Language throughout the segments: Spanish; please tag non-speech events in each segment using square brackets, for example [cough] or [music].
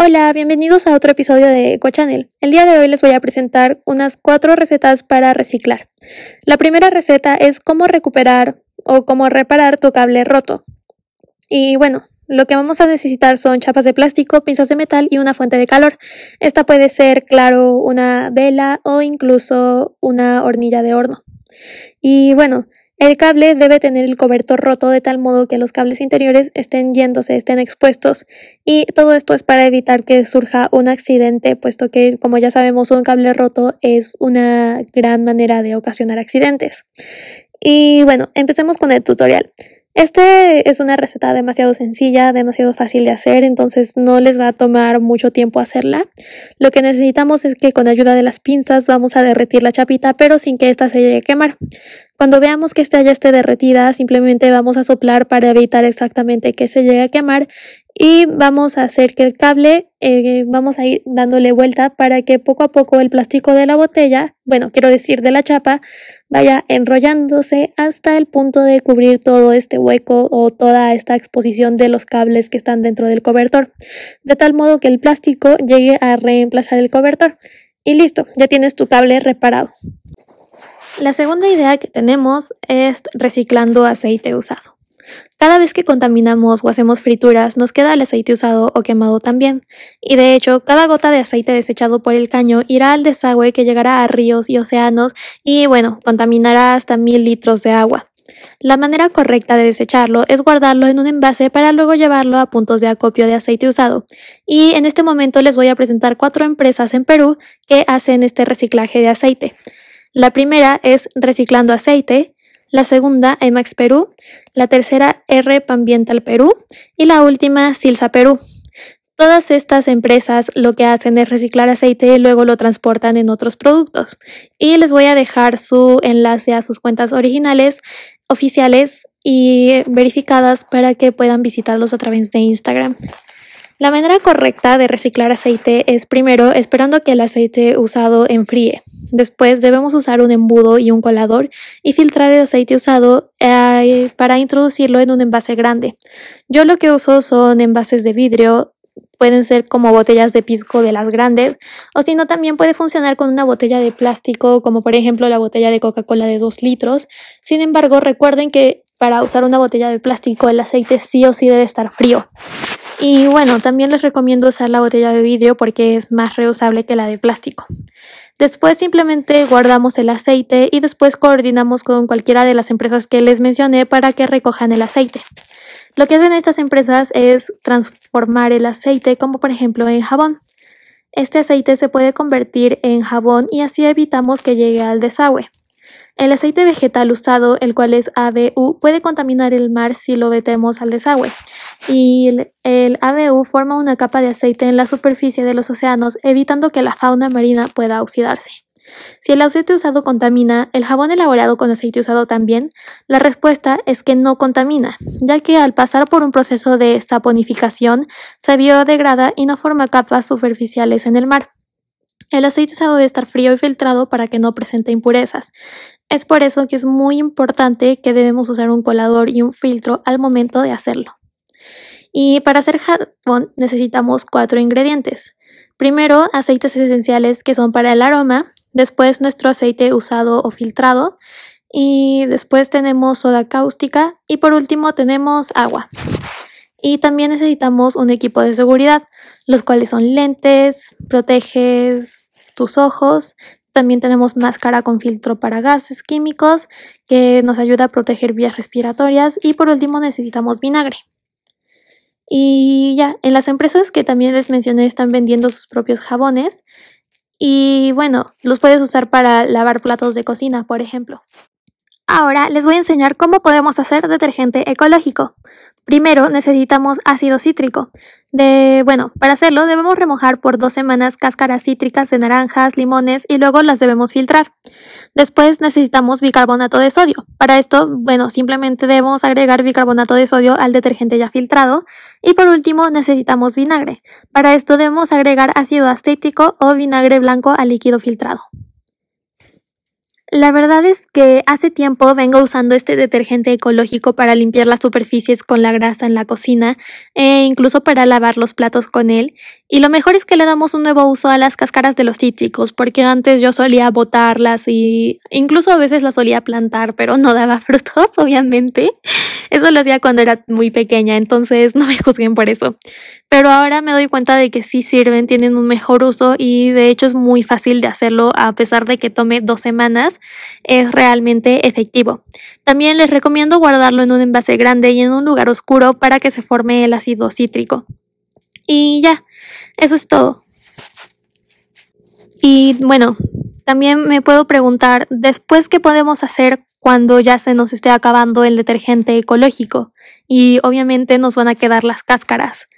Hola, bienvenidos a otro episodio de EcoChannel. El día de hoy les voy a presentar unas cuatro recetas para reciclar. La primera receta es cómo recuperar o cómo reparar tu cable roto. Y bueno, lo que vamos a necesitar son chapas de plástico, pinzas de metal y una fuente de calor. Esta puede ser, claro, una vela o incluso una hornilla de horno. Y bueno, el cable debe tener el cobertor roto de tal modo que los cables interiores estén yéndose, estén expuestos. Y todo esto es para evitar que surja un accidente, puesto que, como ya sabemos, un cable roto es una gran manera de ocasionar accidentes. Y bueno, empecemos con el tutorial. Este es una receta demasiado sencilla, demasiado fácil de hacer, entonces no les va a tomar mucho tiempo hacerla. Lo que necesitamos es que con ayuda de las pinzas vamos a derretir la chapita, pero sin que ésta se llegue a quemar. Cuando veamos que esta ya esté derretida, simplemente vamos a soplar para evitar exactamente que se llegue a quemar y vamos a hacer que el cable, eh, vamos a ir dándole vuelta para que poco a poco el plástico de la botella, bueno, quiero decir de la chapa, vaya enrollándose hasta el punto de cubrir todo este hueco o toda esta exposición de los cables que están dentro del cobertor, de tal modo que el plástico llegue a reemplazar el cobertor. Y listo, ya tienes tu cable reparado. La segunda idea que tenemos es reciclando aceite usado. Cada vez que contaminamos o hacemos frituras nos queda el aceite usado o quemado también, y de hecho cada gota de aceite desechado por el caño irá al desagüe que llegará a ríos y océanos y bueno, contaminará hasta mil litros de agua. La manera correcta de desecharlo es guardarlo en un envase para luego llevarlo a puntos de acopio de aceite usado. Y en este momento les voy a presentar cuatro empresas en Perú que hacen este reciclaje de aceite. La primera es Reciclando Aceite, la segunda Emax Perú, la tercera R Ambiental Perú y la última Silsa Perú. Todas estas empresas lo que hacen es reciclar aceite y luego lo transportan en otros productos. Y les voy a dejar su enlace a sus cuentas originales, oficiales y verificadas para que puedan visitarlos a través de Instagram. La manera correcta de reciclar aceite es primero esperando que el aceite usado enfríe. Después debemos usar un embudo y un colador y filtrar el aceite usado eh, para introducirlo en un envase grande. Yo lo que uso son envases de vidrio, pueden ser como botellas de pisco de las grandes, o si no también puede funcionar con una botella de plástico, como por ejemplo la botella de Coca-Cola de 2 litros. Sin embargo, recuerden que para usar una botella de plástico el aceite sí o sí debe estar frío. Y bueno, también les recomiendo usar la botella de vidrio porque es más reusable que la de plástico. Después simplemente guardamos el aceite y después coordinamos con cualquiera de las empresas que les mencioné para que recojan el aceite. Lo que hacen estas empresas es transformar el aceite como por ejemplo en jabón. Este aceite se puede convertir en jabón y así evitamos que llegue al desagüe. El aceite vegetal usado, el cual es ADU, puede contaminar el mar si lo metemos al desagüe. Y el, ADU forma una capa de aceite en la superficie de los océanos, evitando que la fauna marina pueda oxidarse. Si el aceite usado contamina, ¿el jabón elaborado con aceite usado también? La respuesta es que no contamina, ya que al pasar por un proceso de saponificación se biodegrada y no forma capas superficiales en el mar. El aceite usado debe estar frío y filtrado para que no presente impurezas. Es por eso que es muy importante que debemos usar un colador y un filtro al momento de hacerlo. Y para hacer jabón necesitamos cuatro ingredientes. Primero, aceites esenciales que son para el aroma, después nuestro aceite usado o filtrado, y después tenemos soda cáustica y por último tenemos agua. Y también necesitamos un equipo de seguridad, los cuales son lentes, proteges tus ojos, también tenemos máscara con filtro para gases químicos que nos ayuda a proteger vías respiratorias y por último necesitamos vinagre. Y ya, en las empresas que también les mencioné están vendiendo sus propios jabones y bueno, los puedes usar para lavar platos de cocina, por ejemplo. Ahora les voy a enseñar cómo podemos hacer detergente ecológico. Primero necesitamos ácido cítrico. De, bueno, para hacerlo debemos remojar por dos semanas cáscaras cítricas de naranjas, limones y luego las debemos filtrar. Después necesitamos bicarbonato de sodio. Para esto, bueno, simplemente debemos agregar bicarbonato de sodio al detergente ya filtrado. Y por último necesitamos vinagre. Para esto debemos agregar ácido acético o vinagre blanco al líquido filtrado. La verdad es que hace tiempo vengo usando este detergente ecológico para limpiar las superficies con la grasa en la cocina e incluso para lavar los platos con él. Y lo mejor es que le damos un nuevo uso a las cáscaras de los cítricos, porque antes yo solía botarlas y incluso a veces las solía plantar, pero no daba [laughs] frutos, obviamente. Eso lo hacía cuando era muy pequeña, entonces no me juzguen por eso. Pero ahora me doy cuenta de que sí sirven, tienen un mejor uso y de hecho es muy fácil de hacerlo a pesar de que tome dos semanas, es realmente efectivo. También les recomiendo guardarlo en un envase grande y en un lugar oscuro para que se forme el ácido cítrico. Y ya, eso es todo. Y bueno, también me puedo preguntar, después, ¿qué podemos hacer cuando ya se nos esté acabando el detergente ecológico? Y obviamente nos van a quedar las cáscaras.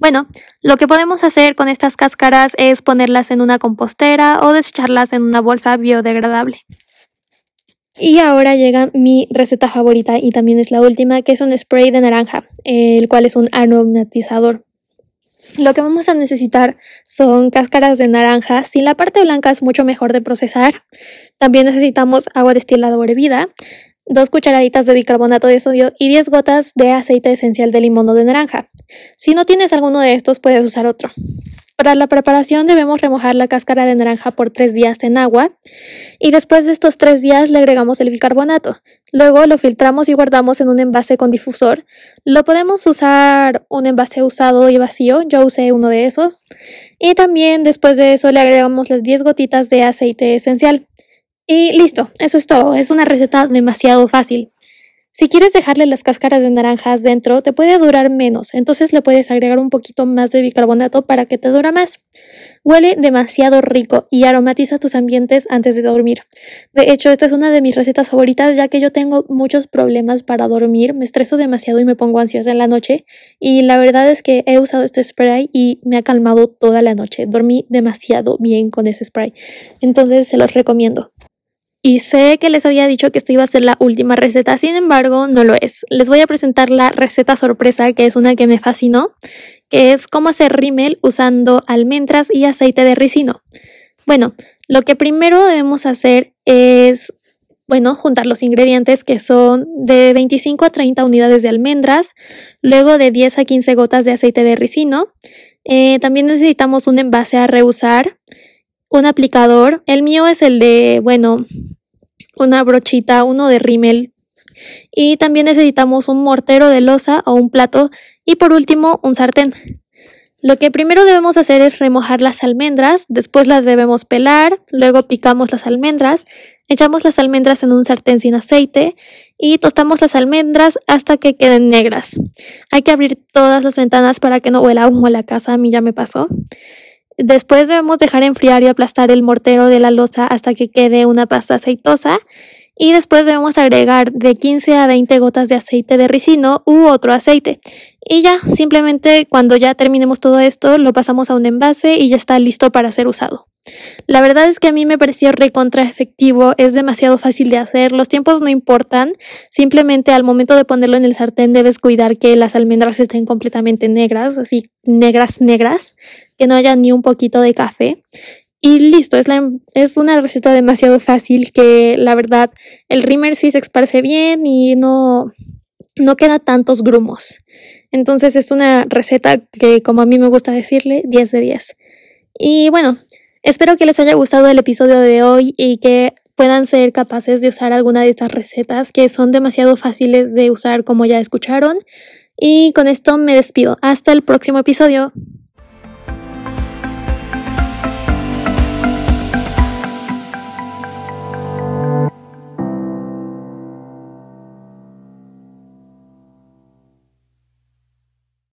Bueno, lo que podemos hacer con estas cáscaras es ponerlas en una compostera o desecharlas en una bolsa biodegradable. Y ahora llega mi receta favorita y también es la última, que es un spray de naranja, el cual es un aromatizador. Lo que vamos a necesitar son cáscaras de naranja. Si la parte blanca es mucho mejor de procesar, también necesitamos agua destilada o hervida, dos cucharaditas de bicarbonato de sodio y 10 gotas de aceite esencial de limón o de naranja. Si no tienes alguno de estos, puedes usar otro. Para la preparación debemos remojar la cáscara de naranja por 3 días en agua y después de estos 3 días le agregamos el bicarbonato. Luego lo filtramos y guardamos en un envase con difusor. Lo podemos usar un envase usado y vacío, yo usé uno de esos. Y también después de eso le agregamos las 10 gotitas de aceite esencial. Y listo, eso es todo, es una receta demasiado fácil. Si quieres dejarle las cáscaras de naranjas dentro, te puede durar menos, entonces le puedes agregar un poquito más de bicarbonato para que te dura más. Huele demasiado rico y aromatiza tus ambientes antes de dormir. De hecho, esta es una de mis recetas favoritas ya que yo tengo muchos problemas para dormir, me estreso demasiado y me pongo ansiosa en la noche y la verdad es que he usado este spray y me ha calmado toda la noche. Dormí demasiado bien con ese spray, entonces se los recomiendo. Y sé que les había dicho que esta iba a ser la última receta, sin embargo, no lo es. Les voy a presentar la receta sorpresa, que es una que me fascinó, que es cómo hacer rímel usando almendras y aceite de ricino. Bueno, lo que primero debemos hacer es, bueno, juntar los ingredientes que son de 25 a 30 unidades de almendras, luego de 10 a 15 gotas de aceite de ricino. Eh, también necesitamos un envase a reusar, un aplicador. El mío es el de, bueno, una brochita, uno de rímel. Y también necesitamos un mortero de losa o un plato. Y por último, un sartén. Lo que primero debemos hacer es remojar las almendras, después las debemos pelar, luego picamos las almendras, echamos las almendras en un sartén sin aceite y tostamos las almendras hasta que queden negras. Hay que abrir todas las ventanas para que no huela humo la casa, a mí ya me pasó. Después debemos dejar enfriar y aplastar el mortero de la losa hasta que quede una pasta aceitosa. Y después debemos agregar de 15 a 20 gotas de aceite de ricino u otro aceite. Y ya, simplemente cuando ya terminemos todo esto, lo pasamos a un envase y ya está listo para ser usado. La verdad es que a mí me pareció recontra efectivo, es demasiado fácil de hacer, los tiempos no importan, simplemente al momento de ponerlo en el sartén debes cuidar que las almendras estén completamente negras, así negras, negras, que no haya ni un poquito de café. Y listo, es, la, es una receta demasiado fácil que la verdad el rimmer sí se esparce bien y no, no queda tantos grumos. Entonces es una receta que como a mí me gusta decirle, 10 de 10. Y bueno, espero que les haya gustado el episodio de hoy y que puedan ser capaces de usar alguna de estas recetas que son demasiado fáciles de usar como ya escucharon. Y con esto me despido. Hasta el próximo episodio.